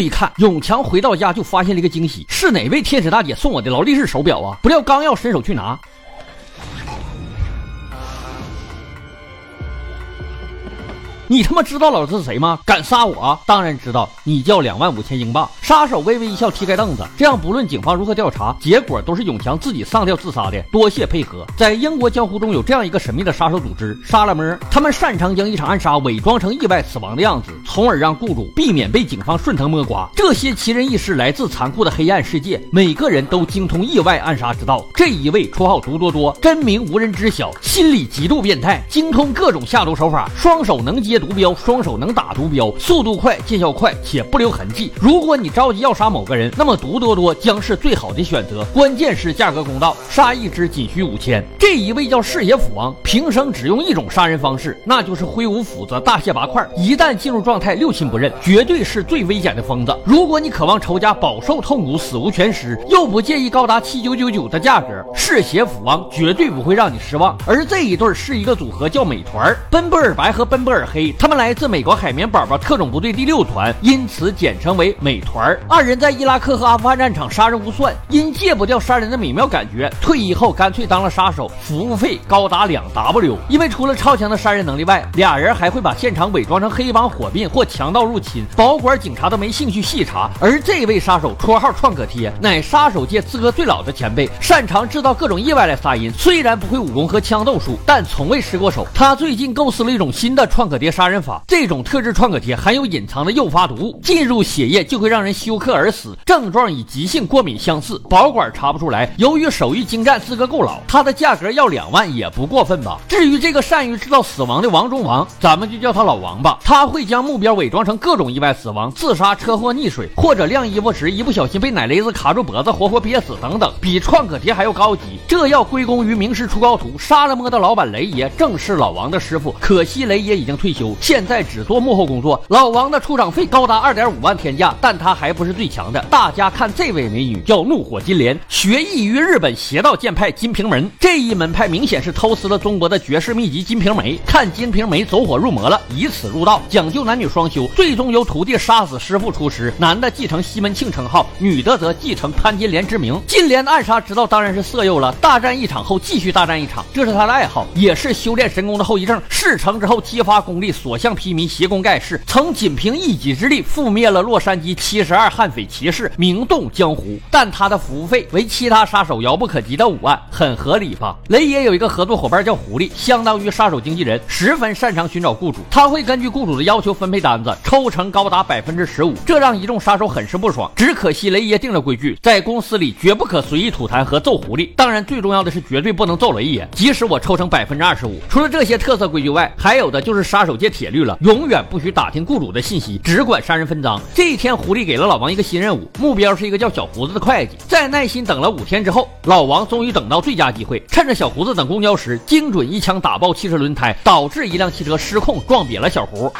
一看，永强回到家就发现了一个惊喜，是哪位天使大姐送我的劳力士手表啊？不料刚要伸手去拿。你他妈知道老子是谁吗？敢杀我？当然知道，你叫两万五千英镑。杀手微微一笑，踢开凳子。这样不论警方如何调查，结果都是永强自己上吊自杀的。多谢配合。在英国江湖中有这样一个神秘的杀手组织——沙拉摸，他们擅长将一场暗杀伪装成意外死亡的样子，从而让雇主避免被警方顺藤摸瓜。这些奇人异事来自残酷的黑暗世界，每个人都精通意外暗杀之道。这一位绰号“毒多多”，真名无人知晓，心理极度变态，精通各种下毒手法，双手能接。毒镖双手能打毒镖，速度快，见效快，且不留痕迹。如果你着急要杀某个人，那么毒多多将是最好的选择。关键是价格公道，杀一只仅需五千。这一位叫嗜血斧王，平生只用一种杀人方式，那就是挥舞斧子大卸八块。一旦进入状态，六亲不认，绝对是最危险的疯子。如果你渴望仇家饱受痛苦，死无全尸，又不介意高达七九九九的价格，嗜血斧王绝对不会让你失望。而这一对是一个组合，叫美团，奔波尔白和奔波尔黑。他们来自美国海绵宝宝特种部队第六团，因此简称为美团。二人在伊拉克和阿富汗战场杀人无算，因戒不掉杀人的美妙感觉，退役后干脆当了杀手，服务费高达两 W。因为除了超强的杀人能力外，俩人还会把现场伪装成黑帮火并或强盗入侵，保管警察都没兴趣细查。而这位杀手绰号创可贴，乃杀手界资格最老的前辈，擅长制造各种意外来杀人。虽然不会武功和枪斗术，但从未失过手。他最近构思了一种新的创可贴杀。人法这种特制创可贴含有隐藏的诱发毒物，进入血液就会让人休克而死，症状与急性过敏相似，保管查不出来。由于手艺精湛，资格够老，它的价格要两万也不过分吧？至于这个善于制造死亡的王中王，咱们就叫他老王吧。他会将目标伪装成各种意外死亡、自杀、车祸、溺水，或者晾衣服时一不小心被奶雷子卡住脖子，活活憋死等等，比创可贴还要高级。这要归功于名师出高徒，杀了摸的老板雷爷正是老王的师傅，可惜雷爷已经退休。现在只做幕后工作，老王的出场费高达二点五万天价，但他还不是最强的。大家看这位美女，叫怒火金莲，学艺于日本邪道剑派金瓶门。这一门派明显是偷师了中国的绝世秘籍《金瓶梅》，看《金瓶梅》走火入魔了，以此入道，讲究男女双修，最终由徒弟杀死师傅出师，男的继承西门庆称号，女的则继承潘金莲之名。金莲暗杀之道当然是色诱了，大战一场后继续大战一场，这是他的爱好，也是修炼神功的后遗症。事成之后激发功力，所向。披靡，斜弓盖世，曾仅凭一己之力覆灭了洛杉矶七十二悍匪骑士，名动江湖。但他的服务费为其他杀手遥不可及的五万，很合理吧？雷爷有一个合作伙伴叫狐狸，相当于杀手经纪人，十分擅长寻找雇主。他会根据雇主的要求分配单子，抽成高达百分之十五，这让一众杀手很是不爽。只可惜雷爷定了规矩，在公司里绝不可随意吐痰和揍狐狸。当然，最重要的是绝对不能揍雷爷，即使我抽成百分之二十五。除了这些特色规矩外，还有的就是杀手界铁律。了，永远不许打听雇主的信息，只管杀人分赃。这一天，狐狸给了老王一个新任务，目标是一个叫小胡子的会计。在耐心等了五天之后，老王终于等到最佳机会，趁着小胡子等公交时，精准一枪打爆汽车轮胎，导致一辆汽车失控撞瘪了小胡。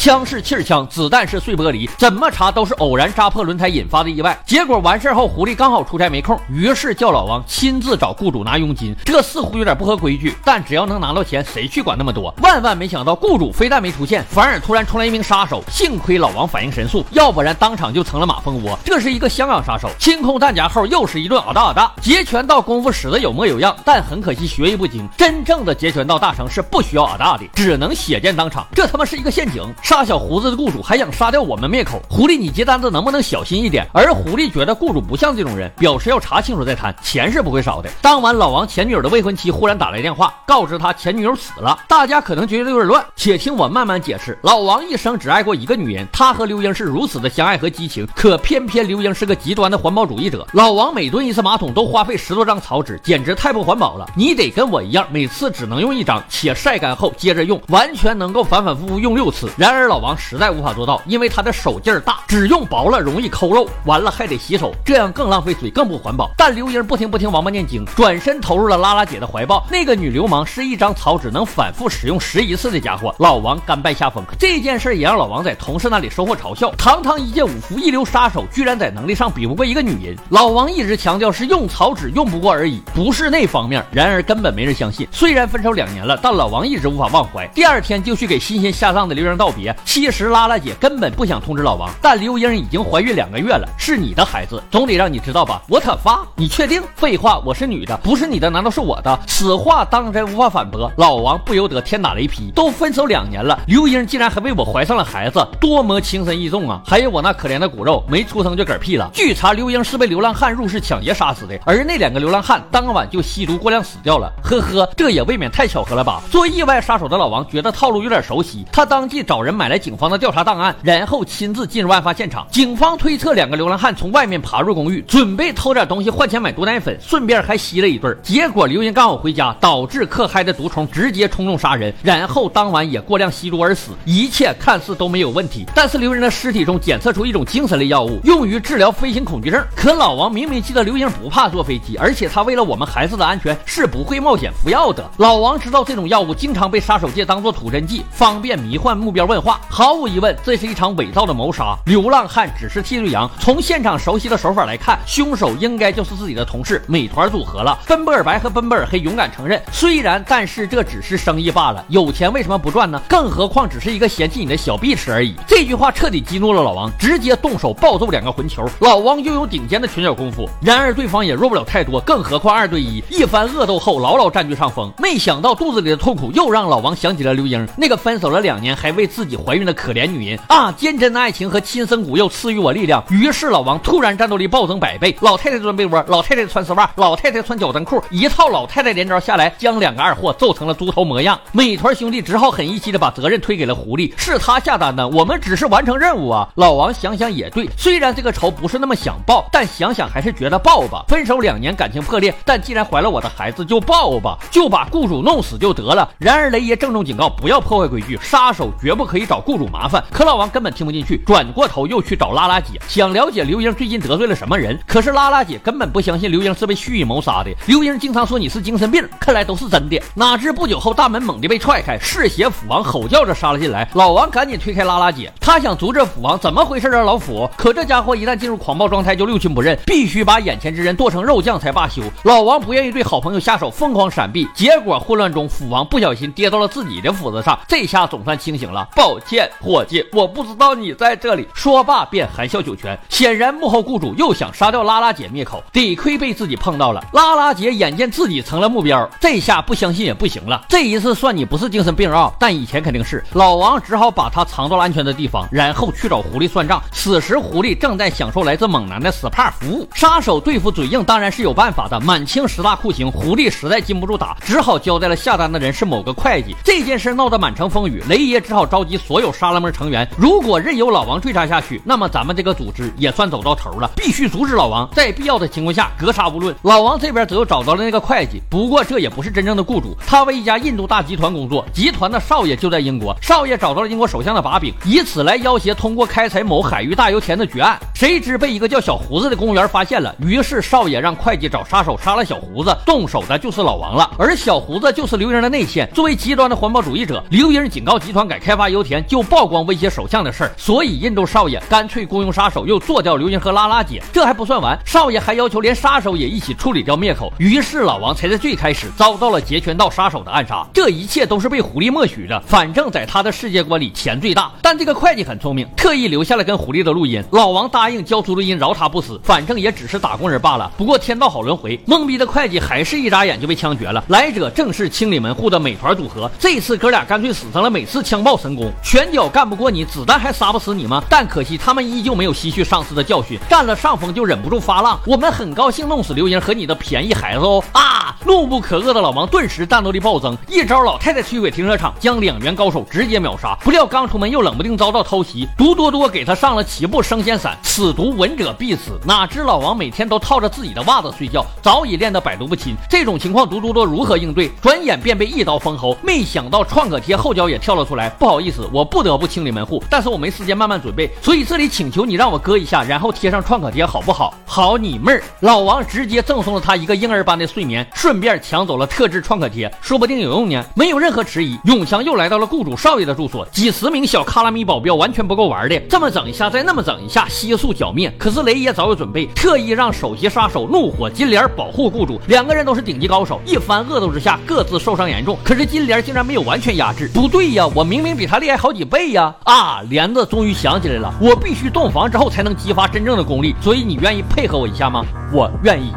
枪是气枪，子弹是碎玻璃，怎么查都是偶然扎破轮胎引发的意外。结果完事后，狐狸刚好出差没空，于是叫老王亲自找雇主拿佣金。这似乎有点不合规矩，但只要能拿到钱，谁去管那么多？万万没想到，雇主非但没出现，反而突然出来一名杀手。幸亏老王反应神速，要不然当场就成了马蜂窝。这是一个香港杀手，清空弹夹后又是一顿啊大啊大，截拳道功夫使得有模有样，但很可惜学艺不精。真正的截拳道大成是不需要啊大的，只能血溅当场。这他妈是一个陷阱。杀小胡子的雇主还想杀掉我们灭口，狐狸，你接单子能不能小心一点？而狐狸觉得雇主不像这种人，表示要查清楚再谈，钱是不会少的。当晚，老王前女友的未婚妻忽然打来电话，告知他前女友死了。大家可能觉得有点乱，且听我慢慢解释。老王一生只爱过一个女人，他和刘英是如此的相爱和激情，可偏偏刘英是个极端的环保主义者。老王每蹲一次马桶都花费十多张草纸，简直太不环保了。你得跟我一样，每次只能用一张，且晒干后接着用，完全能够反反复复用六次。然而。而老王实在无法做到，因为他的手劲儿大，只用薄了容易抠肉，完了还得洗手，这样更浪费水，更不环保。但刘英不听不听王八念经，转身投入了拉拉姐的怀抱。那个女流氓是一张草纸能反复使用十一次的家伙，老王甘拜下风。这件事也让老王在同事那里收获嘲笑。堂堂一介武夫一流杀手，居然在能力上比不过一个女人。老王一直强调是用草纸用不过而已，不是那方面。然而根本没人相信。虽然分手两年了，但老王一直无法忘怀。第二天就去给新鲜下葬的刘英道别。其实拉拉姐根本不想通知老王，但刘英已经怀孕两个月了，是你的孩子，总得让你知道吧？我可发，你确定？废话，我是女的，不是你的，难道是我的？此话当真无法反驳。老王不由得天打雷劈，都分手两年了，刘英竟然还为我怀上了孩子，多么情深意重啊！还有我那可怜的骨肉，没出生就嗝屁了。据查，刘英是被流浪汉入室抢劫杀死的，而那两个流浪汉当晚就吸毒过量死掉了。呵呵，这也未免太巧合了吧？作为意外杀手的老王觉得套路有点熟悉，他当即找人买来警方的调查档案，然后亲自进入案发现场。警方推测两个流浪汉从外面爬入公寓，准备偷点东西换钱买毒奶粉，顺便还吸了一对。结果刘英刚好回家，导致嗑嗨的毒虫直接冲动杀人，然后当晚也过量吸毒而死。一切看似都没有问题，但是刘英的尸体中检测出一种精神类药物，用于治疗飞行恐惧症。可老王明明记得刘英不怕坐飞机，而且他为了我们孩子的安全是不会冒险服药的。老王知道这种药物经常被杀手界当做土真剂，方便迷幻目标问话。毫无疑问，这是一场伪造的谋杀。流浪汉只是替罪羊。从现场熟悉的手法来看，凶手应该就是自己的同事美团组合了。奔波尔白和奔波尔黑勇敢承认，虽然，但是这只是生意罢了。有钱为什么不赚呢？更何况只是一个嫌弃你的小碧池而已。这句话彻底激怒了老王，直接动手暴揍两个混球。老王拥有顶尖的拳脚功夫，然而对方也弱不了太多，更何况二对一。一番恶斗后，牢牢占据上风。没想到肚子里的痛苦又让老王想起了刘英，那个分手了两年还为自己怀孕的可怜女人啊！坚贞的爱情和亲生骨肉赐予我力量。于是老王突然战斗力暴增百倍。老太太钻被窝，老太太穿丝袜，老太太穿脚蹬裤，一套老太太连招下来，将两个二货揍成了猪头模样。美团兄弟只好狠义气的把责任推给了狐狸，是他下单的，我们只是完成任务啊。老王想想也对，虽然这个仇不是那么想报，但想想还是觉得报吧。分手两年，感情破裂，但既然怀了我的孩子，就报吧，就把雇主弄死就得了。然而雷爷郑重警告，不要破坏规矩，杀手绝不可以找雇主麻烦。可老王根本听不进去，转过头又去找拉拉姐，想了解刘英最近得罪了什么人。可是拉拉姐根本不相信刘英是被蓄意谋杀的。刘英经常说你是精神病，看来都是真的。哪知不久后大门猛地被踹开，嗜血斧王吼叫着杀了进来。老王赶紧推开拉拉姐，他想阻止斧王，怎么回事啊？老斧！可这家伙一旦进入狂暴状态，就六亲不认，必须把眼前之人剁成肉酱才罢休。老王不愿意对好朋友下手，疯狂闪避，结果混乱中，斧王不小心跌到了自己的斧子上，这下总算清醒了。报见，伙计，我不知道你在这里。说罢便含笑九泉。显然幕后雇主又想杀掉拉拉姐灭口，得亏被自己碰到了。拉拉姐眼见自己成了目标，这下不相信也不行了。这一次算你不是精神病啊，但以前肯定是。老王只好把他藏到了安全的地方，然后去找狐狸算账。此时狐狸正在享受来自猛男的 SPA 服务。杀手对付嘴硬当然是有办法的，满清十大酷刑，狐狸实在禁不住打，只好交代了下单的人是某个会计。这件事闹得满城风雨，雷爷只好召集所有沙拉门成员。如果任由老王追杀下去，那么咱们这个组织也算走到头了。必须阻止老王，在必要的情况下格杀勿论。老王这边则又找到了那个会计，不过这也不是真正的雇主，他为一家印度大集团工作，集团的少爷就在英国。少爷找到了英国首相的把柄，以此来要挟通过开采某海域大油田的决案。谁知被一个叫小胡子的公务员发现了，于是少爷让会计找杀手杀了小胡子，动手的就是老王了。而小胡子就是刘英的内线。作为极端的环保主义者，刘英警告集团改开发油田前就曝光威胁首相的事儿，所以印度少爷干脆雇佣杀手又做掉刘英和拉拉姐。这还不算完，少爷还要求连杀手也一起处理掉灭口。于是老王才在最开始遭到了截拳道杀手的暗杀。这一切都是被狐狸默许的，反正在他的世界观里钱最大。但这个会计很聪明，特意留下了跟狐狸的录音。老王答应交出录音，饶他不死，反正也只是打工人罢了。不过天道好轮回，懵逼的会计还是一眨眼就被枪决了。来者正是清理门户的美团组合。这次哥俩干脆使上了每次枪爆神功，拳脚干不过你，子弹还杀不死你吗？但可惜他们依旧没有吸取上次的教训，占了上风就忍不住发浪。我们很高兴弄死刘英和你的便宜孩子哦啊！怒不可遏的老王顿时战斗力暴增，一招老太太摧毁停车场，将两员高手直接秒杀。不料刚出门又冷不丁遭到偷袭，毒多多给他上了七步升仙伞，此毒闻者必死。哪知老王每天都套着自己的袜子睡觉，早已练得百毒不侵。这种情况毒多多如何应对？转眼便被一刀封喉。没想到创可贴后脚也跳了出来，不好意思，我不得不清理门户，但是我没时间慢慢准备，所以这里请求你让我割一下，然后贴上创可贴，好不好？好你妹儿！老王直接赠送了他一个婴儿般的睡眠，顺顺便抢走了特制创可贴，说不定有用呢。没有任何迟疑，永强又来到了雇主少爷的住所，几十名小卡拉米保镖完全不够玩的，这么整一下，再那么整一下，悉数剿灭。可是雷爷早有准备，特意让首席杀手怒火金莲保护雇主，两个人都是顶级高手，一番恶斗之下，各自受伤严重。可是金莲竟然没有完全压制，不对呀，我明明比他厉害好几倍呀！啊，莲子终于想起来了，我必须洞房之后才能激发真正的功力，所以你愿意配合我一下吗？我愿意。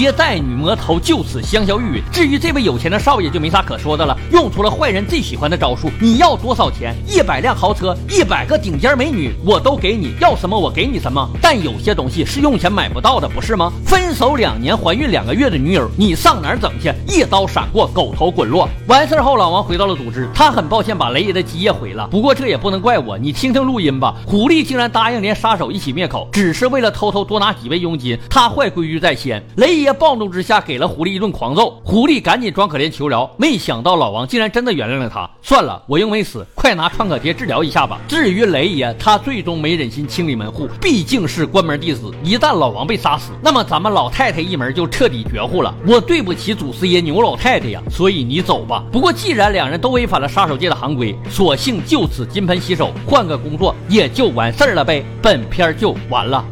接待女魔头就此香消玉殒。至于这位有钱的少爷，就没啥可说的了，用出了坏人最喜欢的招数。你要多少钱？一百辆豪车，一百个顶尖美女，我都给你。要什么我给你什么。但有些东西是用钱买不到的，不是吗？分手两年，怀孕两个月的女友，你上哪儿整去？一刀闪过，狗头滚落。完事后，老王回到了组织，他很抱歉把雷爷的基业毁了。不过这也不能怪我，你听听录音吧。狐狸竟然答应连杀手一起灭口，只是为了偷偷多拿几位佣金。他坏规矩在先，雷爷暴怒之下，给了狐狸一顿狂揍。狐狸赶紧装可怜求饶，没想到老王竟然真的原谅了他。算了，我又没死，快拿创可贴治疗一下吧。至于雷爷，他最终没忍心清理门户，毕竟是关门弟子。一旦老王被杀死，那么咱们老太太一门就彻底绝户了。我对不起祖师爷牛老太太呀，所以你走吧。不过既然两人都违反了杀手界的行规，索性就此金盆洗手，换个工作也就完事儿了呗。本片就完了。